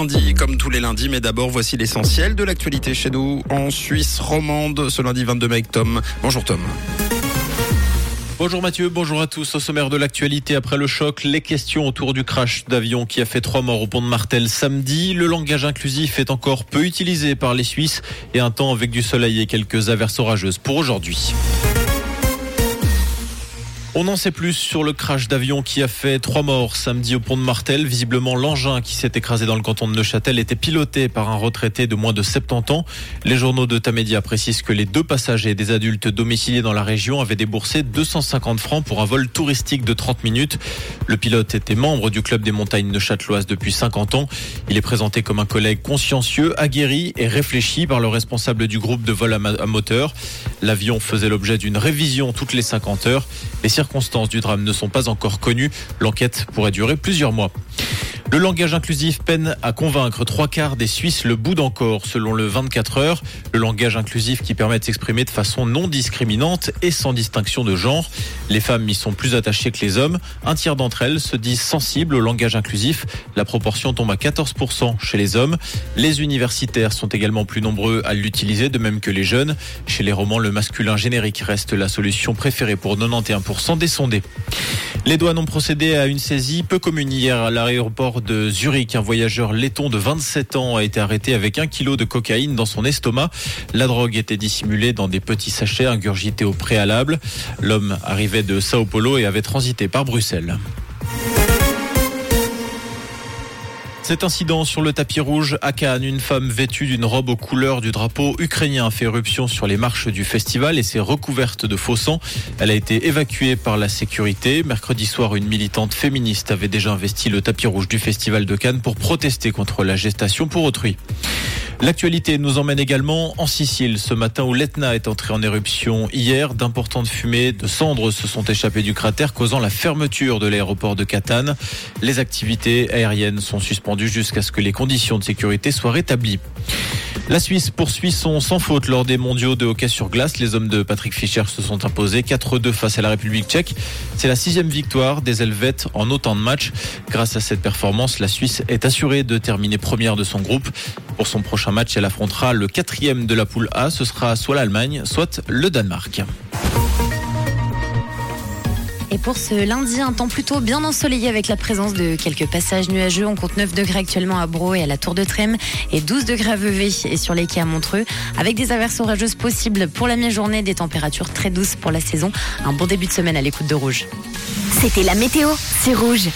lundi, comme tous les lundis, mais d'abord voici l'essentiel de l'actualité chez nous en Suisse romande ce lundi 22 mai avec Tom. Bonjour Tom. Bonjour Mathieu, bonjour à tous. Au sommaire de l'actualité, après le choc, les questions autour du crash d'avion qui a fait trois morts au pont de Martel samedi. Le langage inclusif est encore peu utilisé par les Suisses et un temps avec du soleil et quelques averses orageuses pour aujourd'hui. On en sait plus sur le crash d'avion qui a fait trois morts samedi au pont de Martel. Visiblement, l'engin qui s'est écrasé dans le canton de Neuchâtel était piloté par un retraité de moins de 70 ans. Les journaux de Tamedia précisent que les deux passagers des adultes domiciliés dans la région avaient déboursé 250 francs pour un vol touristique de 30 minutes. Le pilote était membre du club des montagnes neuchâteloises depuis 50 ans. Il est présenté comme un collègue consciencieux, aguerri et réfléchi par le responsable du groupe de vol à moteur. L'avion faisait l'objet d'une révision toutes les 50 heures. Circonstances du drame ne sont pas encore connues. L'enquête pourrait durer plusieurs mois. Le langage inclusif peine à convaincre trois quarts des Suisses le bout d'encore, selon le 24 heures. Le langage inclusif qui permet de s'exprimer de façon non discriminante et sans distinction de genre. Les femmes y sont plus attachées que les hommes. Un tiers d'entre elles se disent sensibles au langage inclusif. La proportion tombe à 14% chez les hommes. Les universitaires sont également plus nombreux à l'utiliser, de même que les jeunes. Chez les romans, le masculin générique reste la solution préférée pour 91% des sondés. Les douanes ont procédé à une saisie peu commune hier à l'aéroport de Zurich. Un voyageur laiton de 27 ans a été arrêté avec un kilo de cocaïne dans son estomac. La drogue était dissimulée dans des petits sachets ingurgités au préalable. L'homme arrivait de Sao Paulo et avait transité par Bruxelles. Cet incident sur le tapis rouge à Cannes, une femme vêtue d'une robe aux couleurs du drapeau ukrainien fait éruption sur les marches du festival et s'est recouverte de faux sang. Elle a été évacuée par la sécurité. Mercredi soir, une militante féministe avait déjà investi le tapis rouge du festival de Cannes pour protester contre la gestation pour autrui. L'actualité nous emmène également en Sicile ce matin où l'Etna est entré en éruption hier. D'importantes fumées de cendres se sont échappées du cratère causant la fermeture de l'aéroport de Catane. Les activités aériennes sont suspendues jusqu'à ce que les conditions de sécurité soient rétablies. La Suisse poursuit son sans faute lors des mondiaux de hockey sur glace. Les hommes de Patrick Fischer se sont imposés 4-2 face à la République tchèque. C'est la sixième victoire des Helvètes en autant de matchs. Grâce à cette performance, la Suisse est assurée de terminer première de son groupe. Pour son prochain match, elle affrontera le quatrième de la poule A. Ce sera soit l'Allemagne, soit le Danemark. Et pour ce lundi, un temps plutôt bien ensoleillé avec la présence de quelques passages nuageux. On compte 9 degrés actuellement à Bro et à la Tour de Trême et 12 degrés à Vevey et sur les quais à Montreux. Avec des averses orageuses possibles pour la mi-journée, des températures très douces pour la saison. Un bon début de semaine à l'écoute de Rouge. C'était la météo, c'est Rouge.